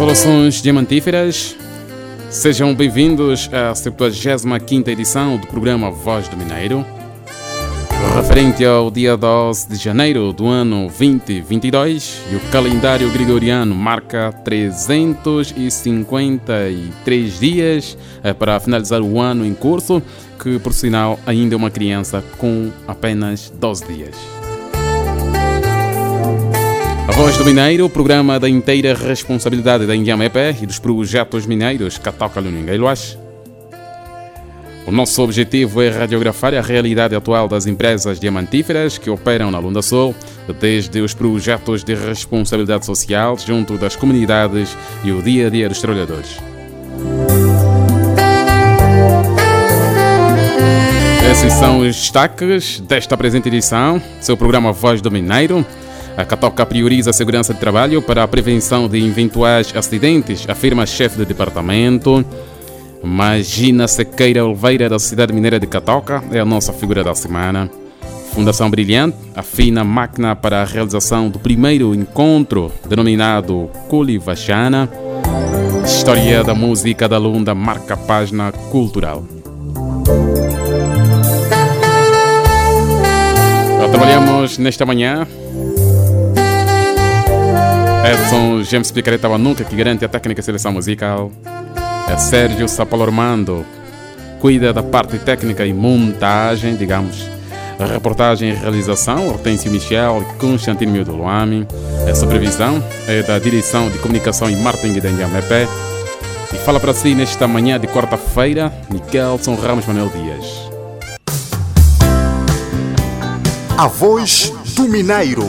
Soluções Diamantíferas, sejam bem-vindos à 75 edição do programa Voz do Mineiro, referente ao dia 12 de janeiro do ano 2022 e o calendário gregoriano marca 353 dias eh, para finalizar o ano em curso, que por sinal ainda é uma criança com apenas 12 dias. A Voz do Mineiro, programa da inteira responsabilidade da Indiamepe e dos projetos mineiros Catoca Luningueiluas. O nosso objetivo é radiografar a realidade atual das empresas diamantíferas que operam na Lunda Sul, desde os projetos de responsabilidade social junto das comunidades e o dia a dia dos trabalhadores. Esses são os destaques desta presente edição, seu programa Voz do Mineiro. A Catoca prioriza a segurança de trabalho para a prevenção de eventuais acidentes, afirma chefe de departamento. Magina Sequeira Oliveira, da cidade mineira de Catoca, é a nossa figura da semana. Fundação Brilhante afina máquina para a realização do primeiro encontro, denominado Vachana. História da música da Lunda marca a página cultural. Trabalhamos nesta manhã Edson James Picareta nunca que garante a técnica de seleção musical. É Sérgio Sapalormando, cuida da parte técnica e montagem, digamos. A reportagem e realização, Hortêncio Michel e Constantino Mil do. A supervisão é da Direção de Comunicação e Marketing da Inhamepe. E fala para si nesta manhã de quarta-feira, Miguelson Ramos Manuel Dias. A voz do Mineiro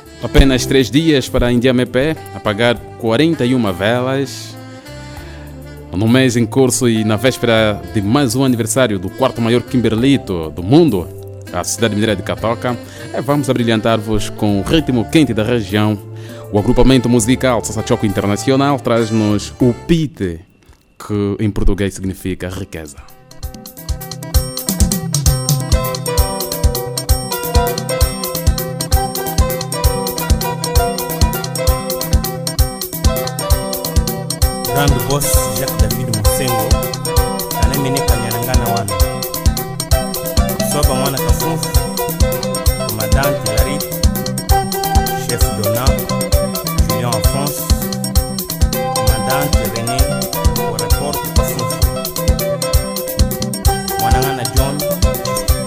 Apenas três dias para a Indiamepé apagar 41 velas. No mês em curso e na véspera de mais um aniversário do quarto maior Kimberlito do mundo, a cidade mineira de Catoca, é, vamos abrilhantar-vos com o ritmo quente da região. O agrupamento musical Sassachoco Internacional traz-nos o Pite, que em português significa riqueza. grand boss jacques david mosengo alemenekanela nga na wana so bamwana kafufu madame tilarit chef dona julien en france madame terené waraport kafufu. Mwananga na john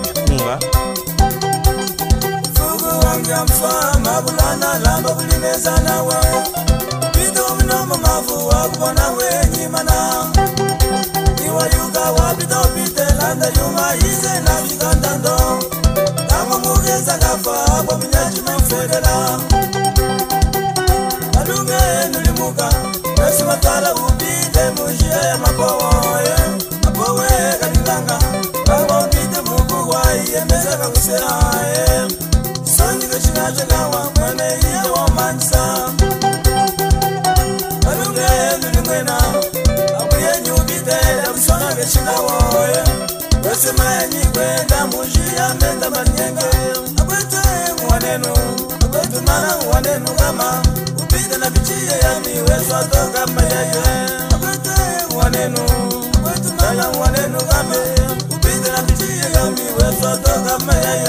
chikunga fugu wangyamfa mabulana lamba bulimeza nawe. kubona wenyimana niwayuka wapitopitelanda yuma yize navikandando tango mugeza ngafa kwapinyacimamfedela alume nulimuka wesi matala upinde mujiya ya makowo wane nugama upite na bichiye yani weswato kama yeye abete wanenu abete nala wanenu kame upite na bichiye yani weswato kama yeye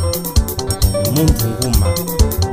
共同共勉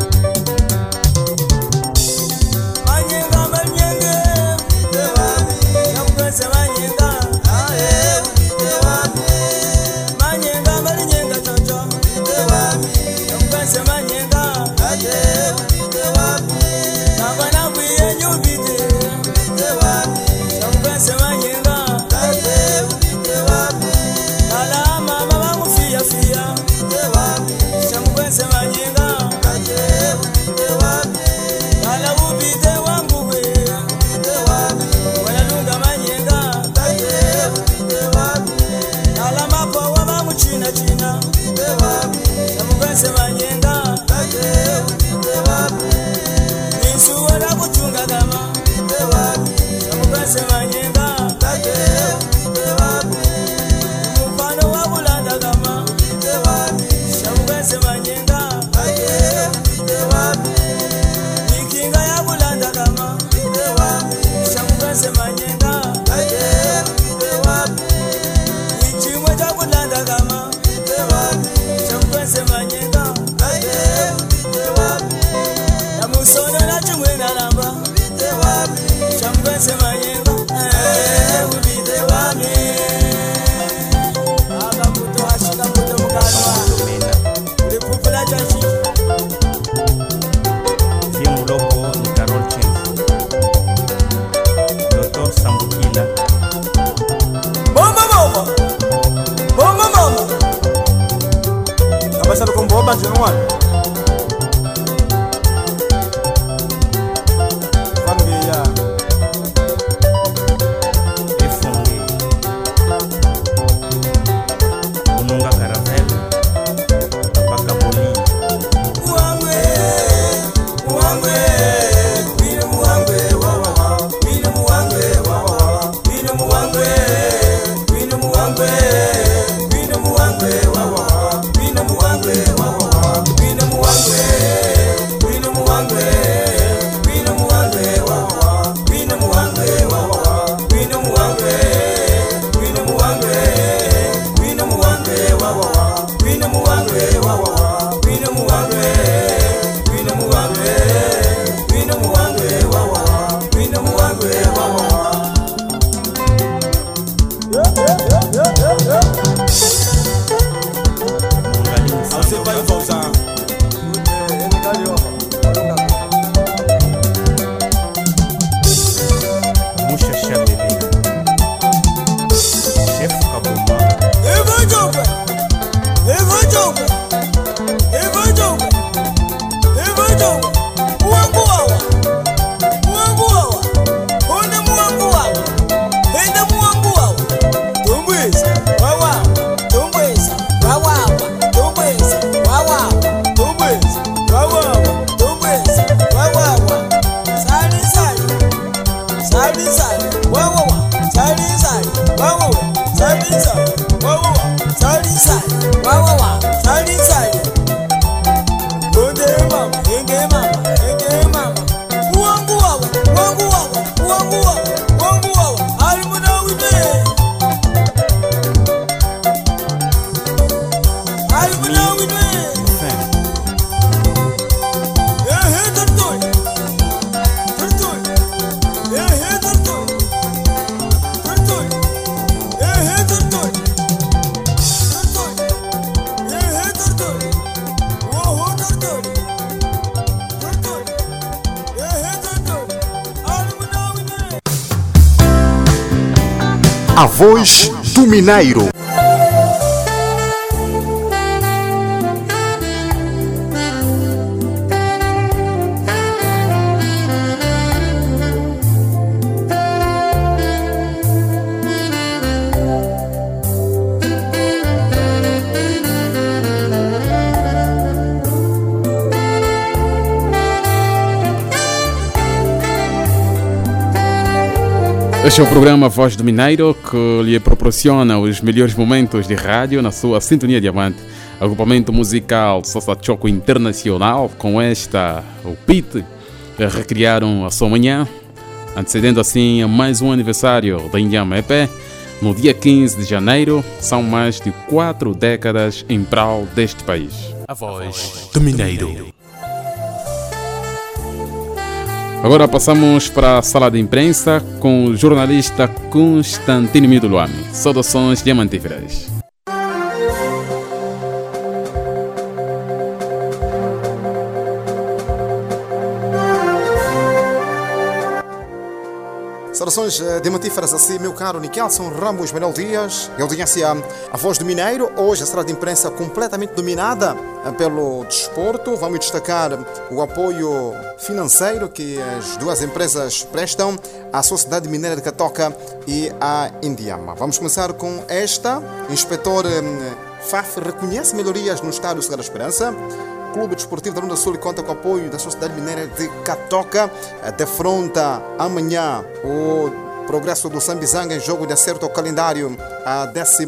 A voz do Mineiro. Este é o programa Voz do Mineiro que lhe proporciona os melhores momentos de rádio na sua sintonia diamante. Agrupamento musical Sosa Choco Internacional, com esta, o PIT, recriaram a sua manhã, antecedendo assim a mais um aniversário da Indiama EP. No dia 15 de janeiro, são mais de quatro décadas em prol deste país. A voz do Mineiro. Agora passamos para a sala de imprensa com o jornalista Constantino Miduluami. Saudações diamantíferas. Saudações eh, diamantíferas assim, meu caro Nikelson Ramos Manuel Dias, e audiência A Voz do Mineiro. Hoje a sala de imprensa completamente dominada eh, pelo desporto. Vamos destacar o apoio financeiro que as duas empresas prestam à Sociedade Mineira de Catoca e à Indiama. Vamos começar com esta. Inspetor eh, FAF reconhece melhorias no estádio Cidade da Esperança. Clube Desportivo da Lunda Sul conta com o apoio da Sociedade Mineira de Catoca. Defronta amanhã o progresso do Sambizanga em jogo de acerto ao calendário, a 14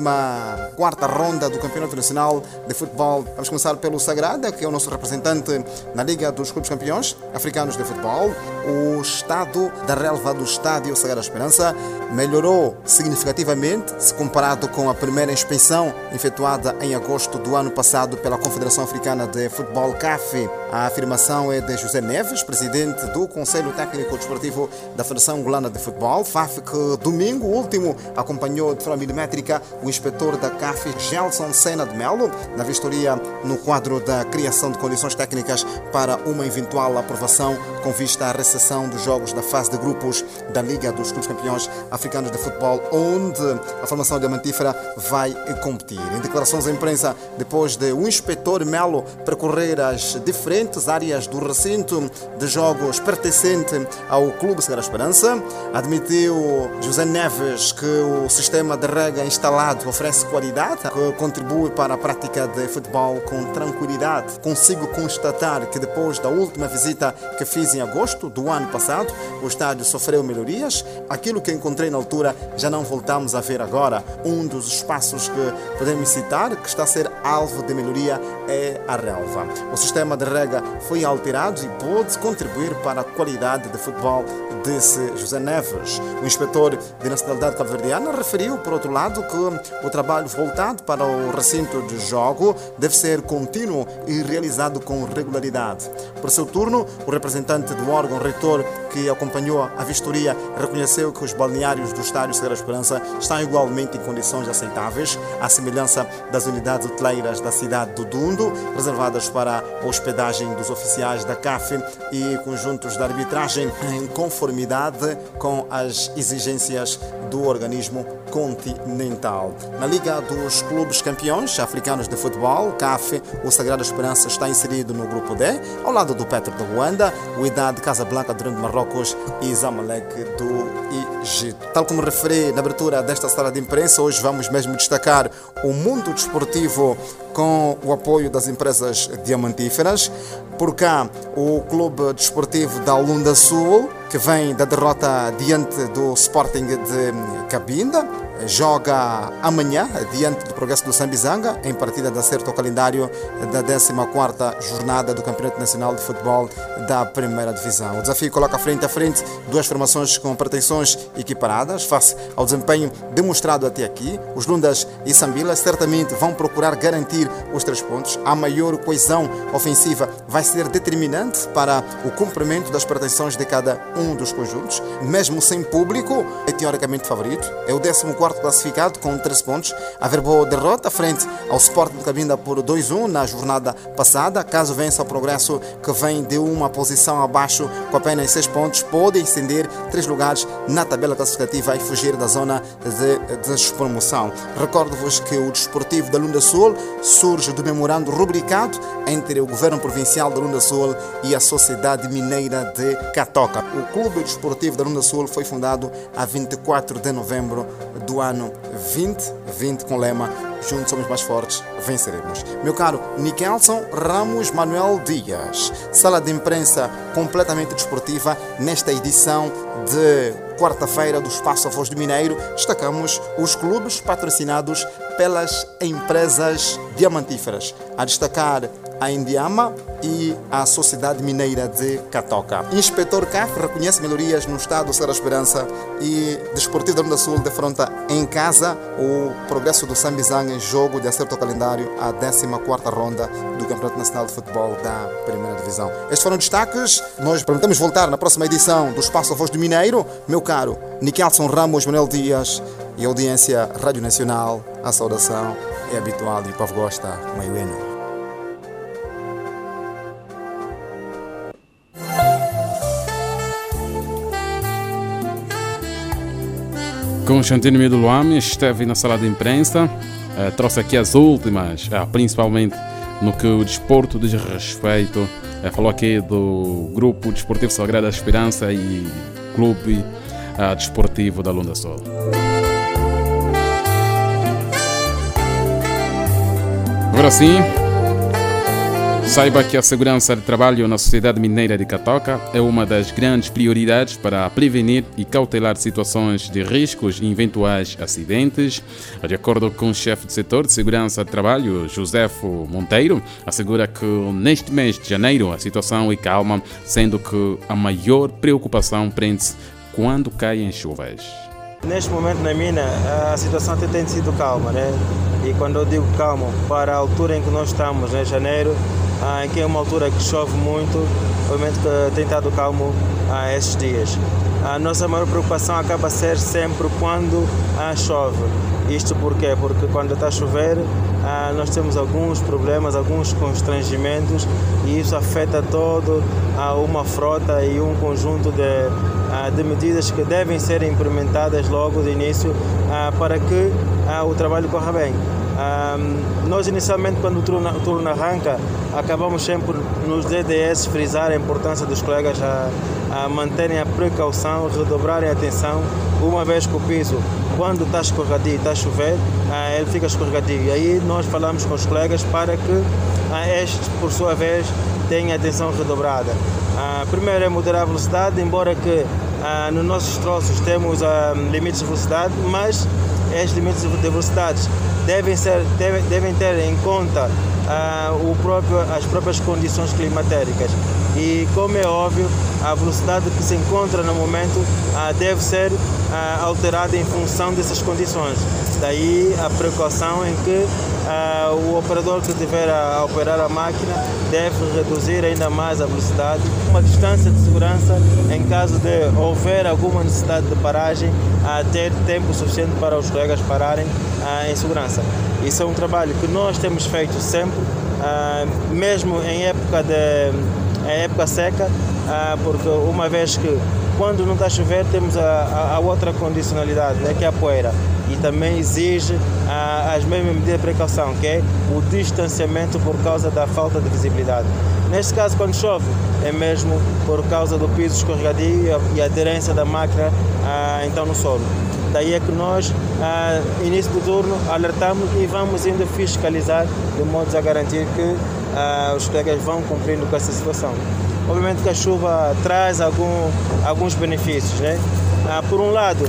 ronda do Campeonato Nacional de Futebol. Vamos começar pelo Sagrada, que é o nosso representante na Liga dos Clubes Campeões Africanos de Futebol. O estado da relva do Estádio Sagrada Esperança melhorou significativamente se comparado com a primeira inspeção efetuada em agosto do ano passado pela Confederação Africana de Futebol CAF. A afirmação é de José Neves, presidente do Conselho Técnico Desportivo da Federação Angolana de Futebol, FAF, que domingo último acompanhou de forma milimétrica o inspetor da CAF, Gelson Sena de Melo, na vistoria no quadro da criação de condições técnicas para uma eventual aprovação com vista à recessão dos jogos da fase de grupos da Liga dos Clubes Campeões Africanos de Futebol, onde a formação diamantífera vai competir. Em declarações à imprensa, depois de o inspetor Melo percorrer as diferentes áreas do recinto de jogos pertencente ao Clube Segura Esperança, admitiu José Neves que o sistema de rega instalado oferece qualidade, que contribui para a prática de futebol com tranquilidade. Consigo constatar que depois da última visita que fiz em agosto do ano passado, o estádio sofreu melhorias. Aquilo que encontrei na altura já não voltamos a ver agora. Um dos espaços que podemos citar que está a ser alvo de melhoria é a relva. O sistema de rega foi alterado e pode contribuir para a qualidade de futebol, disse José Neves. O inspetor de nacionalidade cabo-verdiana referiu, por outro lado, que o trabalho voltado para o recinto de jogo deve ser contínuo e realizado com regularidade. Por seu turno, o representante do órgão reitor que acompanhou a vistoria reconheceu que os balneários do estádio Segura Esperança estão igualmente em condições aceitáveis, à semelhança das unidades hoteleiras da cidade do Dundo, reservadas para a hospedagem dos oficiais da CAF e conjuntos de arbitragem em conformidade com as exigências do organismo continental. Na Liga dos Clubes Campeões Africanos de Futebol, CAF, o Sagrada Esperança está inserido no grupo D, ao lado do Petro de Ruanda, o Idade Casablanca do Marrocos e Zamalek do Egito. Tal como referi na abertura desta sala de imprensa, hoje vamos mesmo destacar o mundo desportivo com o apoio das empresas diamantíferas. Por cá, o Clube Desportivo da Lunda Sul, que vem da derrota diante do Sporting de Cabinda, joga amanhã diante do Progresso do Sambizanga em partida de acerto ao calendário da 14ª jornada do Campeonato Nacional de Futebol da Primeira Divisão. O desafio coloca frente a frente duas formações com pretensões equiparadas face ao desempenho demonstrado até aqui. Os Lundas e Sambila certamente vão procurar garantir os três pontos. A maior coesão ofensiva vai ser determinante para o cumprimento das pretensões de cada um dos conjuntos. Mesmo sem público, é teoricamente favorito. É o 14º classificado com 13 pontos. A boa derrota frente ao Sport de Cabinda por 2-1 na jornada passada. Caso vença o progresso que vem de uma posição abaixo com apenas 6 pontos, pode estender 3 lugares na tabela classificativa e fugir da zona de despromoção. Recordo-vos que o Desportivo da Lunda Sul surge do memorando rubricado entre o Governo Provincial da Lunda Sul e a Sociedade Mineira de Catoca. O Clube Desportivo da Lunda Sul foi fundado a 24 de novembro do ano 2020 com o lema Juntos somos mais fortes, venceremos. Meu caro Nikelson Ramos Manuel Dias, sala de imprensa completamente desportiva nesta edição de quarta-feira do Espaço A Voz do Mineiro, destacamos os clubes patrocinados pelas empresas diamantíferas. A destacar a Indiama e a Sociedade Mineira de Catoca. Inspetor CAF reconhece melhorias no estado do Serra Esperança e Desportivo da Lunda Sul defronta em casa o progresso do Sambizang em jogo de acerto ao calendário a 14ª ronda do Campeonato Nacional de Futebol da Primeira Divisão. Estes foram destaques. Nós prometemos voltar na próxima edição do Espaço Voz do Mineiro. Meu caro Nikelson Ramos Manuel Dias e audiência Rádio Nacional, a saudação é habitual e o povo Constantino Miduluami esteve na sala de imprensa, eh, trouxe aqui as últimas, eh, principalmente no que o desporto diz respeito. Eh, falou aqui do Grupo Desportivo Sagrada Esperança e Clube Desportivo da Lunda Sol. Agora sim, Saiba que a segurança de trabalho na Sociedade Mineira de Catoca é uma das grandes prioridades para prevenir e cautelar situações de riscos e eventuais acidentes. De acordo com o chefe de setor de segurança de trabalho, Josefo Monteiro, assegura que neste mês de janeiro a situação é calma, sendo que a maior preocupação prende-se quando caem chuvas. Neste momento na mina a situação até tem sido calma, né? E quando eu digo calma, para a altura em que nós estamos, em né, janeiro, ah, que é uma altura que chove muito, obviamente que tem estado calmo ah, esses dias. A nossa maior preocupação acaba a ser sempre quando ah, chove. Isto porquê? Porque quando está a chover ah, nós temos alguns problemas, alguns constrangimentos e isso afeta todo ah, uma frota e um conjunto de, ah, de medidas que devem ser implementadas logo de início ah, para que ah, o trabalho corra bem. Um, nós inicialmente quando o turno, o turno, arranca acabamos sempre nos DDS frisar a importância dos colegas a, a manterem a precaução, redobrarem a atenção, uma vez que o piso quando está escorregadio, está a chover, uh, ele fica escorregadio. E aí nós falamos com os colegas para que uh, estes, por sua vez, tenham atenção redobrada. Uh, primeiro é moderar a velocidade, embora que uh, nos nossos troços temos limites de velocidade, mas estes limites de velocidade devem, ser, devem, ter em conta uh, o próprio, as próprias condições climatéricas. E, como é óbvio, a velocidade que se encontra no momento uh, deve ser uh, alterada em função dessas condições. Daí a precaução em que o operador que estiver a operar a máquina deve reduzir ainda mais a velocidade. Uma distância de segurança em caso de houver alguma necessidade de paragem, a ter tempo suficiente para os colegas pararem em segurança. Isso é um trabalho que nós temos feito sempre, ah, mesmo em época, de, em época seca, ah, porque uma vez que quando não está a chover temos a, a, outra condicionalidade, né, que é a poeira. E também exige ah, as mesmas medidas de precaução, que é o distanciamento por causa da falta de visibilidade. Neste caso, quando chove, é mesmo por causa do piso escorregadio e a aderência da máquina então no solo. Daí é que nós, ah, início do turno, alertamos e vamos ainda fiscalizar de modo a garantir que ah, os colegas vão cumprindo com essa situação. Obviamente que a chuva traz algum, alguns benefícios. Né? Ah, por um lado,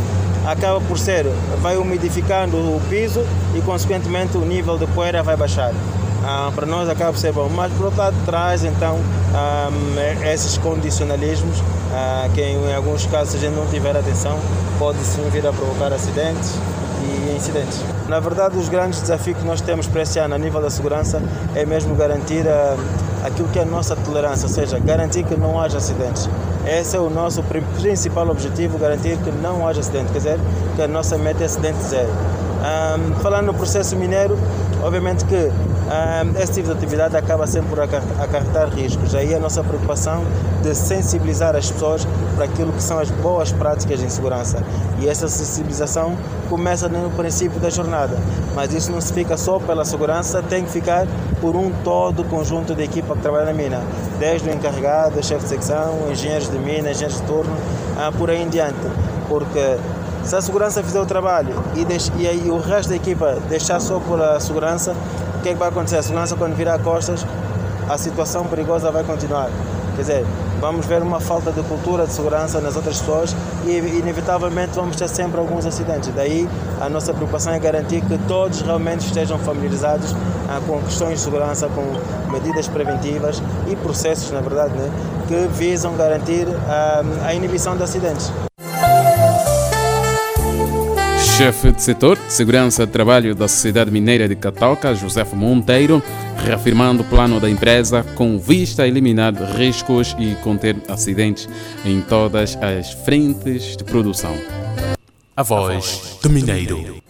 acaba por ser, vai umidificando o piso e consequentemente o nível de poeira vai baixar. Ah, para nós acaba por ser bom, mas por outro lado traz então ah, esses condicionalismos ah, que em alguns casos se a gente não tiver atenção pode sim vir a provocar acidentes e incidentes. Na verdade, os grandes desafios que nós temos para este ano a nível da segurança é mesmo garantir ah, aquilo que é a nossa tolerância, ou seja, garantir que não haja acidentes. Esse é o nosso pri- principal objetivo, garantir que não haja acidente, quer dizer, que a nossa meta é acidente zero. Ahm, falando no processo mineiro, obviamente que esse tipo de atividade acaba sempre por acar- acarretar riscos. Aí a nossa preocupação de sensibilizar as pessoas para aquilo que são as boas práticas em segurança. E essa sensibilização começa no princípio da jornada. Mas isso não se fica só pela segurança, tem que ficar por um todo conjunto de equipa que trabalha na mina. Desde o encarregado, o chefe de secção, engenheiros de mina, engenheiros de turno, ah, por aí em diante. Porque se a segurança fizer o trabalho e, e aí o resto da equipa deixar só por a segurança, o que é que vai acontecer? A segurança quando virar costas, a situação perigosa vai continuar. Quer dizer, vamos ver uma falta de cultura de segurança nas outras pessoas e inevitavelmente vamos ter sempre alguns acidentes. Daí a nossa preocupação é garantir que todos realmente estejam familiarizados ah, com questões de segurança, com medidas preventivas e processos, na verdade, né, que visam garantir ah, a inibição de acidentes. Chefe de setor de segurança de trabalho da Sociedade Mineira de Catoca, José Monteiro, reafirmando o plano da empresa com vista a eliminar riscos e conter acidentes em todas as frentes de produção. A voz do Mineiro.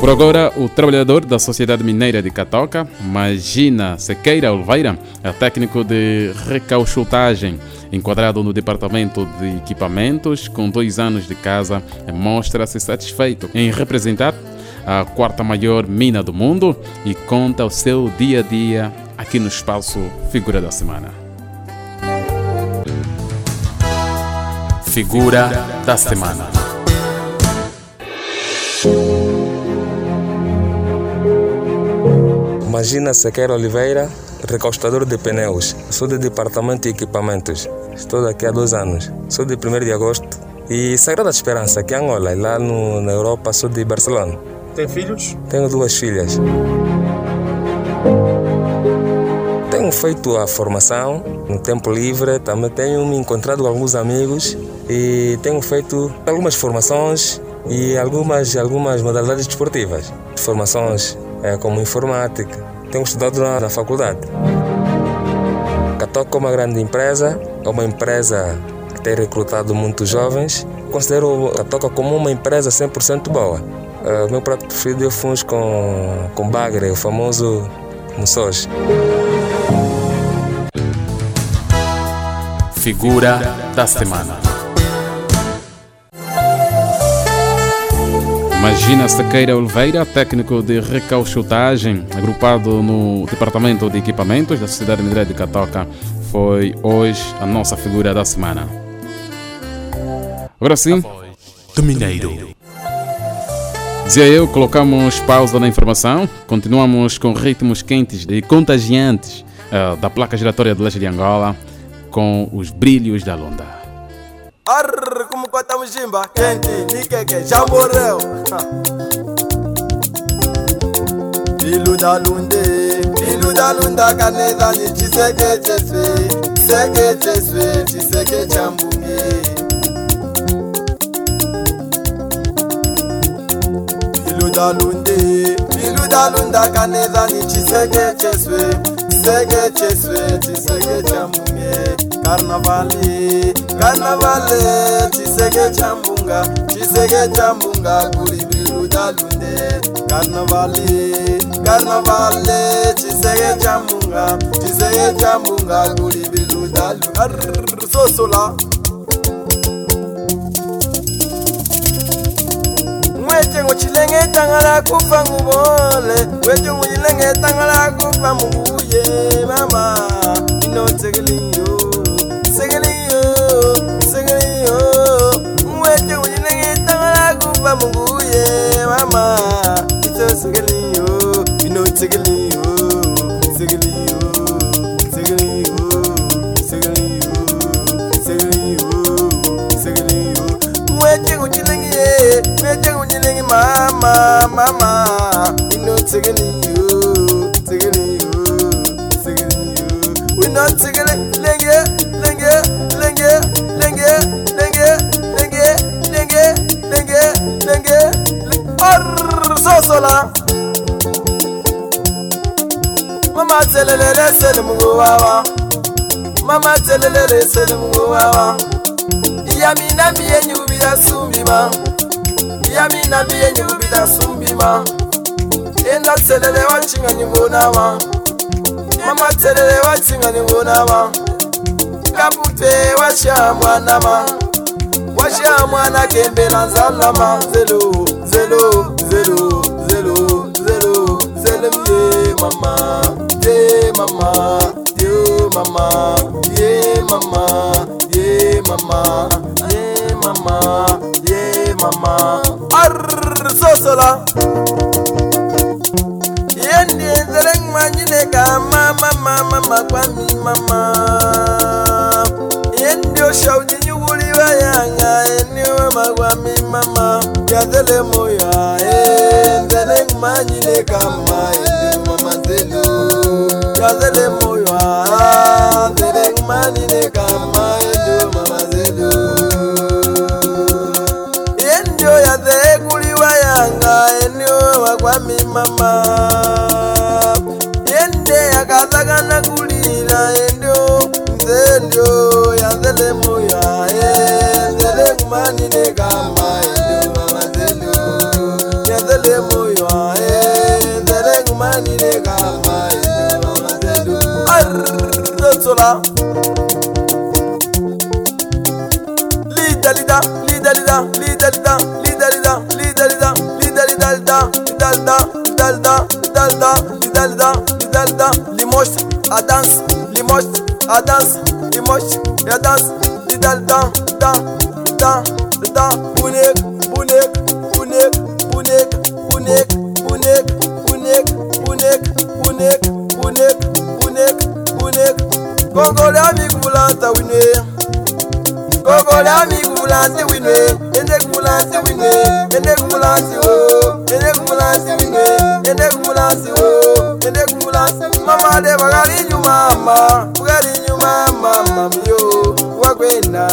Por agora, o trabalhador da Sociedade Mineira de Catoca, Magina Sequeira Oliveira, é técnico de recauchutagem, enquadrado no Departamento de Equipamentos, com dois anos de casa, mostra-se satisfeito em representar a quarta maior mina do mundo e conta o seu dia a dia aqui no espaço Figura da Semana. Figura da semana. Imagina Sequeira Oliveira, recostador de pneus. Sou do departamento de equipamentos. Estou daqui há dois anos. Sou de 1 de agosto. E Sagrada Esperança, aqui em Angola. E lá no, na Europa, sou de Barcelona. Tem filhos? Tenho duas filhas. Tenho feito a formação no tempo livre, também tenho me encontrado com alguns amigos e tenho feito algumas formações e algumas, algumas modalidades desportivas. Formações eh, como informática. Tenho estudado na, na faculdade. Catoca é uma grande empresa, é uma empresa que tem recrutado muitos jovens. Considero Catoca como uma empresa 100% boa. O meu prato preferido é funs com, com bagre, o famoso mussoj. Figura da semana. Magina Sequeira Oliveira, técnico de recauchutagem, agrupado no Departamento de Equipamentos da Sociedade Mineira de Catoca, foi hoje a nossa figura da semana. Agora sim, Do Mineiro. dizia eu, colocamos pausa na informação, continuamos com ritmos quentes e contagiantes eh, da placa giratória de leste de Angola, com os brilhos da Londa. arr kumukota mushimba kenti nikeke jambo leo ilundalunde ilundalunda kanezanyi chiseke cheswe chiseke cheswe chiseke cha mbunge ilundalunde ilundalunda kanezanyi chiseke cheswe Kisege e, chesweti, sege chamumye Karnavali, karnavale Chisege chambunga, chisege chambunga Kulibiru dalunde Karnavali, karnavale Chisege chambunga, chisege chambunga Kulibiru dalunde Sosola Mwetengo chilenge tangala kufa ngubole Mwetengo chilenge tangala kufa mubule ye mama. Ino segeli yo segeli yo segeli yo mwete unyinengi tangala kumba mungu ye mama. Ito segeli yo ino segeli yo segeli yo segeli yo segeli yo segeli yo segeli yo mwete unyinengi ye mwete unyinengi mama mama. Ino segeli yo nansikile lenge lenge lenge lenge lenge lenge lenge lenge lenge orsosola mama tselelele selimungu wawa mama tselelele selimungu wawa yamina miye nyubita sumbima. Yamina miye nyubita sumbima. Enda tselele wacinga nyumbonama wachinga nyubonawa. Kapute washa mwanama, washa mwana kembela nzalama. Zelo, zelo, zelo, zelo, zelo, zelo ye mama, ye mama, ye mama, ye mama, ye mama, ye mama, ye mama. Arr, sosola. Neka mama mama makwami mama. Yendio shauni nyuguliwa yanga Yendiwe makwami mama. Yadele moya Yadele manyine kama Yendiwe mama zelu Yadele moya Yadele manyine kama Yendiwe mama zelu Yendio yadele kuliwa yanga Yendiwe makwami mama. minge ende kumulansi wo ende kumulansi minge ende kumulansi wo ende kumulansi mama de bakali nyuma mama bakali nyuma mama myo uwakwenda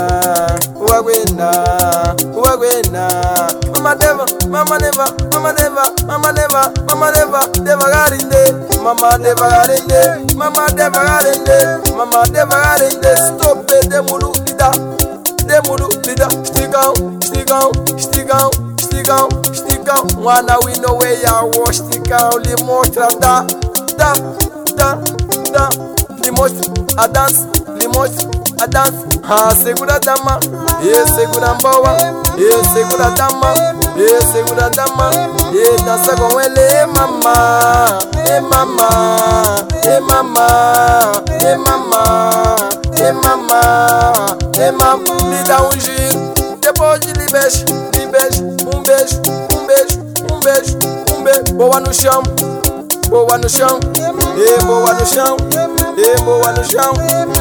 uwakwenda uwakwenda mama deva mama deva mama deva mama deva mama deva deva garinde mama deva garinde mama deva garinde mama deva garinde stop de mulu ida budu lida stick out stick out stick out stick out stick out mwana wino weyawo stick out limotra da da da da. Limoti a dance limoti a dance. Ha segura dama ye segura mbawa ye segura dama ye segura dama. Ye dansa con ele e mama e mama e mama e mama. E mama e mama lhe dá um giro depois de lhe beijo lhe beijo um beijo um beijo um beijo um beijo. Boa no chão boa no chão. E boa no chão e boa no chão.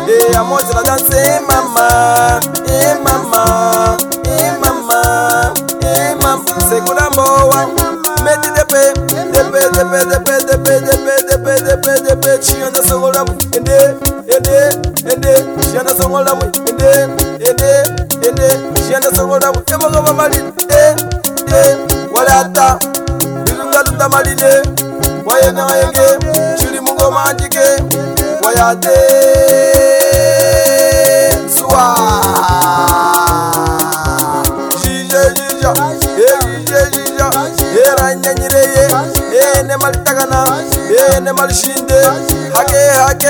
E a moça dança e mama e mama e mama e mama. Segura boa medi depe depe depe depe depe depe depe depe depe. Chiyana songola mwe ende ende ende. Chiyana songola mwe ende ende ende. Chiyana songola mwe emogo bamali e e walata bilunga tutamalile wayena wayenge chuli mungoma njike. Wayate suwa jije jija ngenyireye eh, ne malitakana eh, ne malishinde. Hake hake.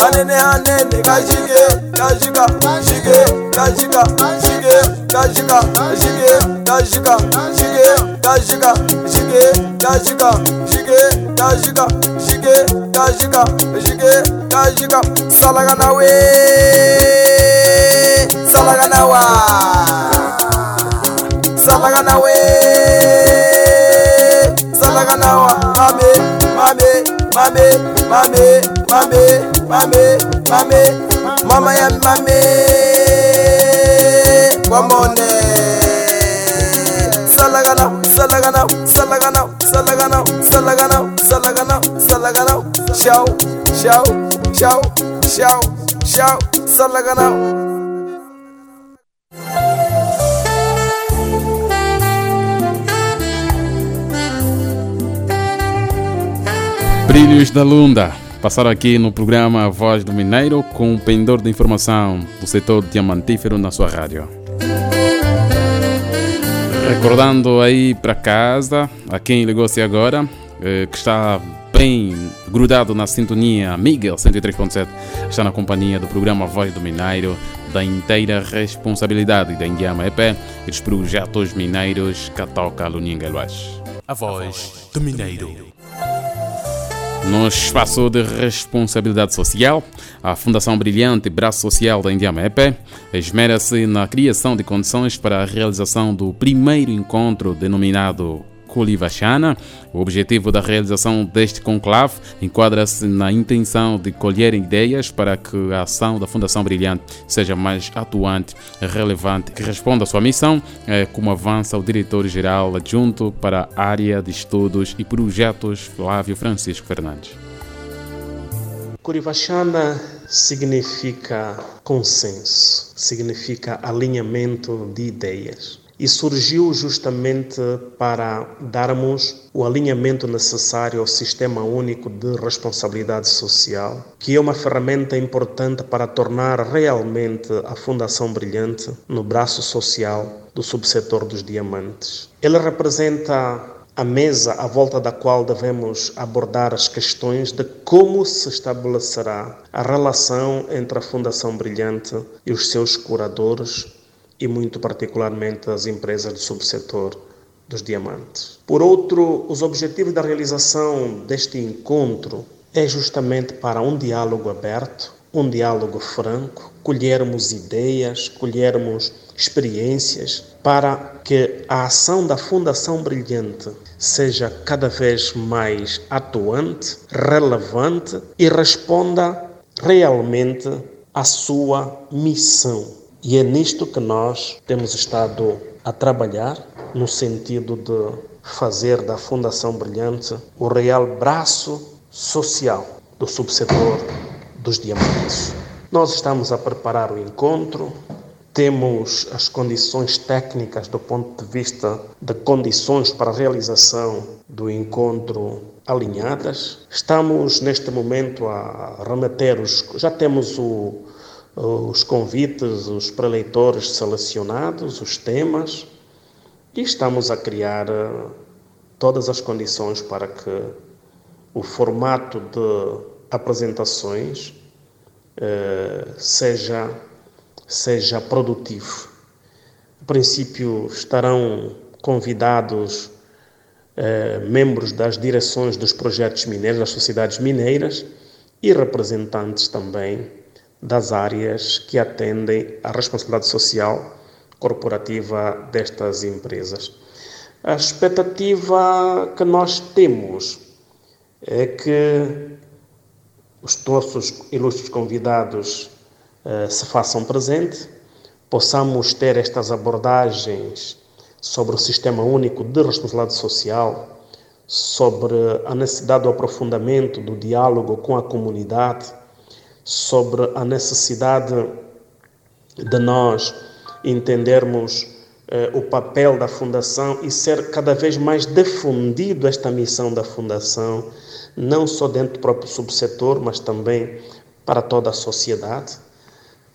Hanene. Hanene kashike kashika shike kashika shike kashika shike kashika shike kashika shike kashika shike kashika shike kashika shike kashika salagana we. Salagana wa. Salagana we nawa mame mame mame mame mame mame mame. Mama ya mame. Kwambone. Salagana salagana salagana salagana salagana salagana salagana shau shau shau shau shau salagana Brilhos da Lunda. Passaram aqui no programa Voz do Mineiro com o pendor de informação do setor diamantífero na sua rádio. Recordando aí para casa, a quem ligou-se agora, eh, que está bem grudado na sintonia Miguel 103.7, está na companhia do programa Voz do Mineiro, da inteira responsabilidade da Indiama EP e dos projetos mineiros Catoca Luninga Luas. A voz do Mineiro. No espaço de responsabilidade social, a Fundação Brilhante Braço Social da Indiama EP esmera-se na criação de condições para a realização do primeiro encontro denominado Colivachana. O objetivo da realização deste conclave enquadra-se na intenção de colher ideias para que a ação da Fundação Brilhante seja mais atuante, relevante e responda à sua missão, eh, como avança o diretor-geral adjunto para a área de estudos e projetos Flávio Francisco Fernandes. Kurivachana significa consenso, significa alinhamento de ideias e surgiu justamente para darmos o alinhamento necessário ao Sistema Único de Responsabilidade Social, que é uma ferramenta importante para tornar realmente a Fundação Brilhante no braço social do subsetor dos diamantes. Ele representa a mesa à volta da qual devemos abordar as questões de como se estabelecerá a relação entre a Fundação Brilhante e os seus curadores e muito particularmente as empresas do subsetor dos diamantes. Por outro, os objetivos da realização deste encontro é justamente para um diálogo aberto, um diálogo franco, colhermos ideias, colhermos experiências para que a ação da Fundação Brilhante seja cada vez mais atuante, relevante e responda realmente à sua missão. E é nisto que nós temos estado a trabalhar, no sentido de fazer da Fundação Brilhante o real braço social do subsetor dos diamantes. Nós estamos a preparar o encontro, temos as condições técnicas do ponto de vista de condições para a realização do encontro alinhadas. Estamos neste momento a remeter os. Já temos o, os convites, os preleitores selecionados, os temas, e estamos a criar eh, todas as condições para que o formato de apresentações eh, seja, seja produtivo. A princípio estarão convidados eh, membros das direções dos projetos mineiros, das sociedades mineiras e representantes também das áreas que atendem à responsabilidade social corporativa destas empresas. A expectativa que nós temos é que os nossos ilustres convidados uh, se façam presente, possamos ter estas abordagens sobre o Sistema Único de Responsabilidade Social, sobre a necessidade do aprofundamento do diálogo com a comunidade, sobre a necessidade de nós entendermos eh, o papel da Fundação e ser cada vez mais difundido esta missão da Fundação não só dentro do próprio subsetor, mas também para toda a sociedade,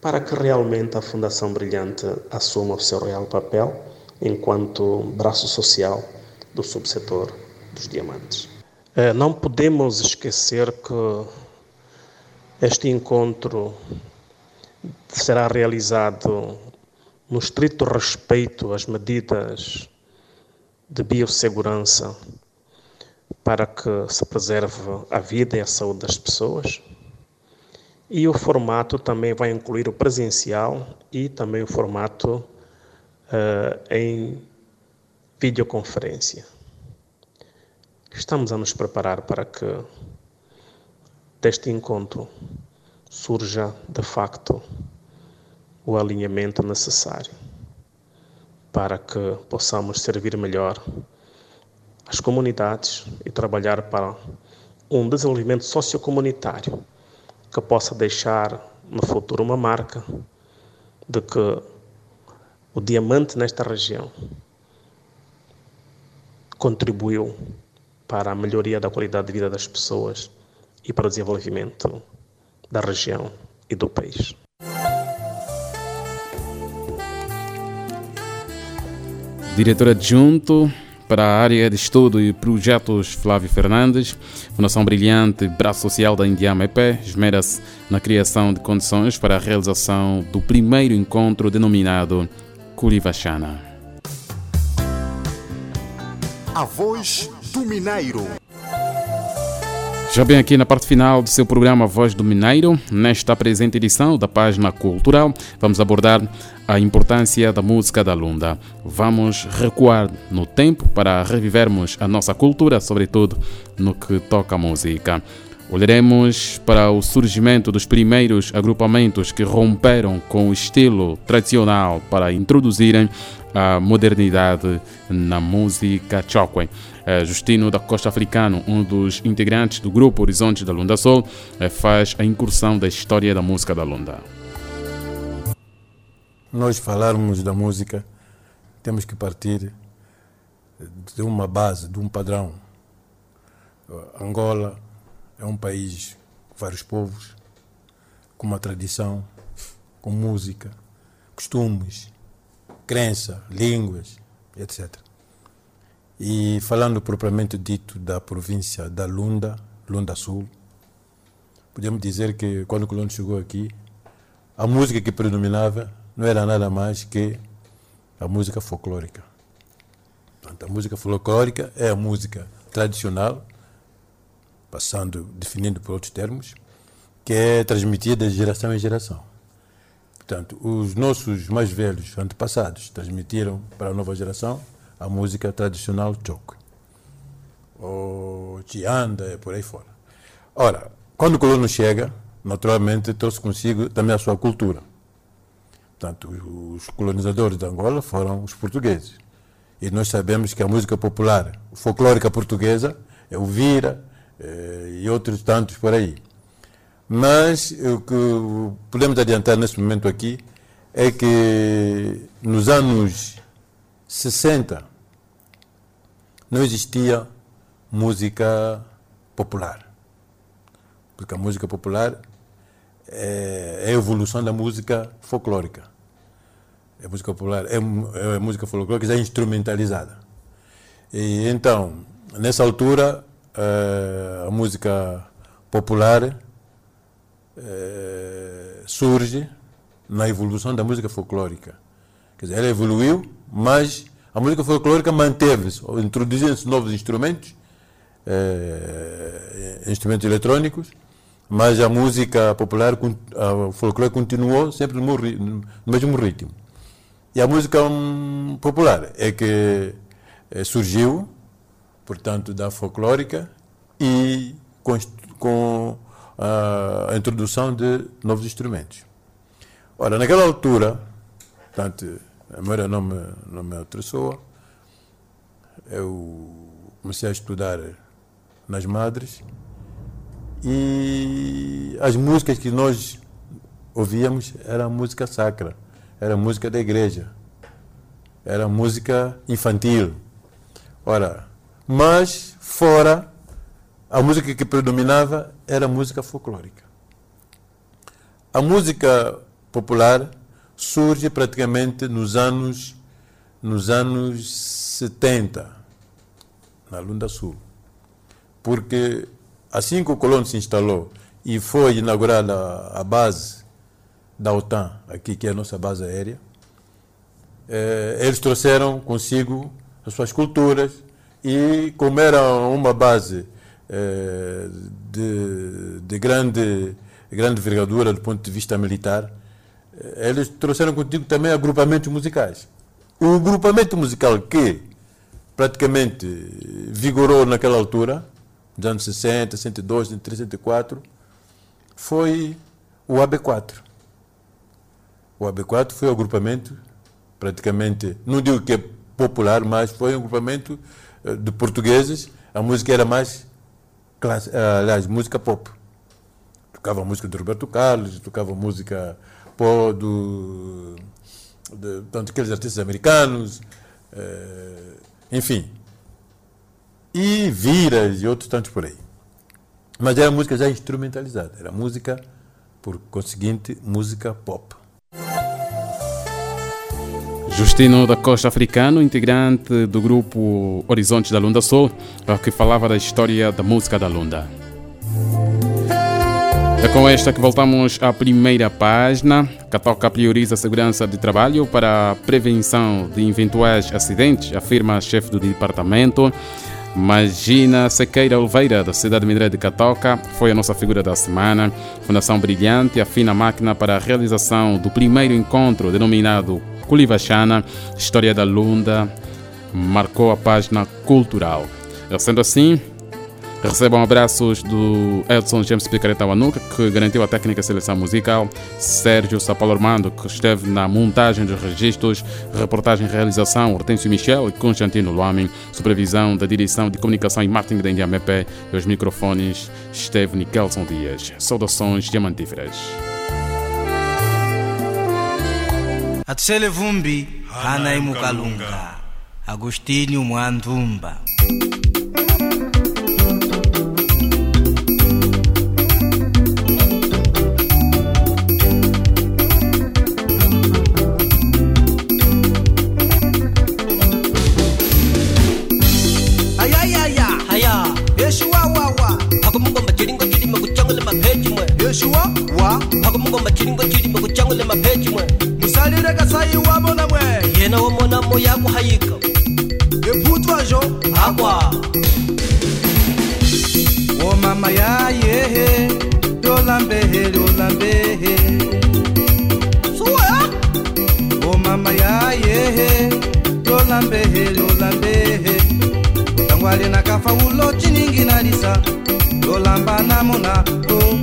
para que realmente a Fundação Brilhante assuma o seu real papel enquanto braço social do subsetor dos diamantes. Eh, não podemos esquecer que este encontro será realizado no estrito respeito às medidas de biossegurança para que se preserve a vida e a saúde das pessoas. E o formato também vai incluir o presencial e também o formato uh, em videoconferência. Estamos a nos preparar para que deste encontro surja de facto o alinhamento necessário para que possamos servir melhor as comunidades e trabalhar para um desenvolvimento sociocomunitário que possa deixar no futuro uma marca de que o diamante nesta região contribuiu para a melhoria da qualidade de vida das pessoas e para o desenvolvimento da região e do país. Diretor adjunto para a área de estudo e projetos Flávio Fernandes, Fundação Brilhante Braço Social da Indiama EP, esmera-se na criação de condições para a realização do primeiro encontro denominado Culivachana. A voz do Mineiro. Já bem aqui na parte final do seu programa Voz do Mineiro, nesta presente edição da página cultural, vamos abordar a importância da música da Lunda. Vamos recuar no tempo para revivermos a nossa cultura, sobretudo no que toca a música. Olharemos para o surgimento dos primeiros agrupamentos que romperam com o estilo tradicional para introduzirem a modernidade na música chokwe. Justino da Costa Africano, um dos integrantes do grupo Horizontes da Lunda Sol, faz a incursão da história da música da Lunda. Nós falarmos da música, temos que partir de uma base, de um padrão. Angola é um país com vários povos, com uma tradição, com música, costumes, crença, línguas, etc. E falando propriamente dito da província da Lunda, Lunda Sul, podemos dizer que quando o colono chegou aqui, a música que predominava não era nada mais que a música folclórica. Portanto, a música folclórica é a música tradicional, passando, definindo por outros termos, que é transmitida de geração em geração. Portanto, os nossos mais velhos antepassados transmitiram para a nova geração a música tradicional choco, ou chianda, e por aí fora. Ora, quando o colono chega, naturalmente trouxe consigo também a sua cultura. Portanto, os colonizadores de Angola foram os portugueses. E nós sabemos que a música popular, folclórica portuguesa, é o vira eh, e outros tantos por aí. Mas o que podemos adiantar nesse momento aqui é que nos anos 60 não existia música popular. Porque a música popular é, é a evolução da música folclórica. A música popular é, é a música folclórica já instrumentalizada. E então, nessa altura, é, a música popular é, surge na evolução da música folclórica. Quer dizer, ela evoluiu, mas a música folclórica manteve-se, introduzindo-se novos instrumentos, é, instrumentos eletrônicos, mas a música popular, a folclore continuou sempre no, no mesmo ritmo. E a música um, popular é que é, surgiu, portanto, da folclórica e com, com a, a introdução de novos instrumentos. Ora, naquela altura, portanto, a memória não me, não me atravessou, eu comecei a estudar nas madres e as músicas que nós ouvíamos era música sacra, era música da igreja, era música infantil. Ora, mas fora a música que predominava era música folclórica. A música popular surge praticamente nos anos nos anos 70 na Lunda Sul. Porque assim que o colono se instalou e foi inaugurada a base da OTAN, aqui que é a nossa base aérea, eh, eles trouxeram consigo as suas culturas e como era uma base eh, de, de grande, grande envergadura do ponto de vista militar, eles trouxeram contigo também agrupamentos musicais. O agrupamento musical que praticamente vigorou naquela altura, nos anos 60, 62, 63, 64, foi o AB4. O AB4 foi o agrupamento, praticamente, não digo que é popular, mas foi um agrupamento de portugueses. A música era mais classe, aliás, música pop. Tocava música de Roberto Carlos, tocava música pop do, de, tanto aqueles artistas americanos, eh, enfim. E viras e outros tantos por aí. Mas era música já instrumentalizada, era música, por conseguinte, música pop. Justino da Costa Africano, integrante do grupo Horizontes da Lunda Sul, que falava da história da música da Lunda. É com esta que voltamos à primeira página. Catoca prioriza a segurança de trabalho para a prevenção de eventuais acidentes, afirma a chefe do departamento. Magina Sequeira Oliveira, da cidade mineira de Catoca, foi a nossa figura da semana. Fundação Brilhante afina a máquina para a realização do primeiro encontro denominado Culivachana, História da Lunda, marcou a página cultural. Sendo assim, Recebam abraços do Edson James Picareta Wanuka, que garantiu a técnica seleção musical, Sérgio Sapalo Armando, que esteve na montagem dos registros, reportagem e realização, Hortêncio Michel e Constantino Luamin, supervisão da direção de comunicação e marketing da Indiamepe e os microfones, esteve Nikelson Dias. Saudações diamantíferas. atusele vumbi hana imukalunga agostinho mwandumba yena wo mona moya ku hayika ephutwa jo akwa wo mama ya yehe dolambehe dolambehe suwa? Wo mama ya yehe dolambehe dolambehe tangwali nakafa ulo chiningi nalisa lolamba namona o. Oh.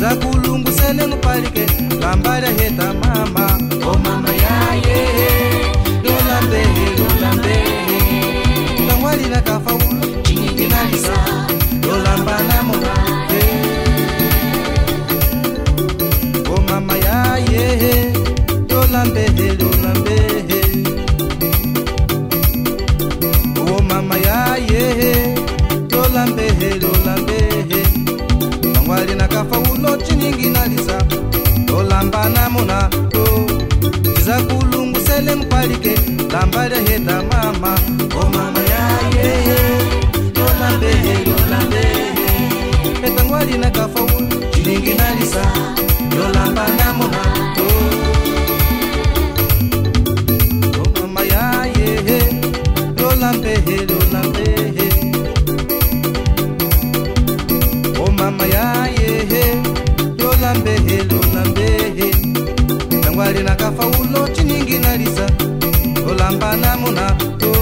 zakulungu sene nupalike lamba lyaheta mama. Oh mama ya yeah, yeah. yolambe yolambe oh ntango alinaka faulu cinikinalisa yolamba na mokambe omama oh ya ye yolambe muna to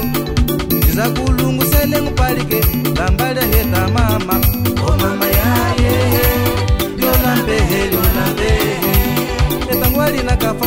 Iza kulungu sele ngupalike Lambale heta mama. O oh mama yaye Lola mbehe lola mbehe Etangwali na kafa